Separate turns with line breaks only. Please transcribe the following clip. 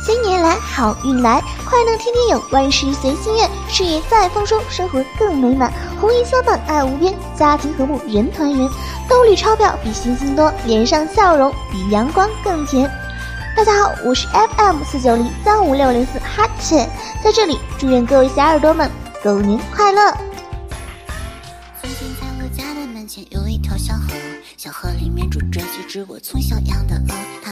新年来，好运来，快乐天天有，万事随心愿，事业再丰收，生活更美满，红衣相伴爱无边，家庭和睦人团圆，兜里钞票比星星多，脸上笑容比阳光更甜。大家好，我是 FM 四九零三五六零四哈欠，在这里祝愿各位小耳朵们狗年快乐。
前有一条小河，小河里面住着几只我从小养的鹅。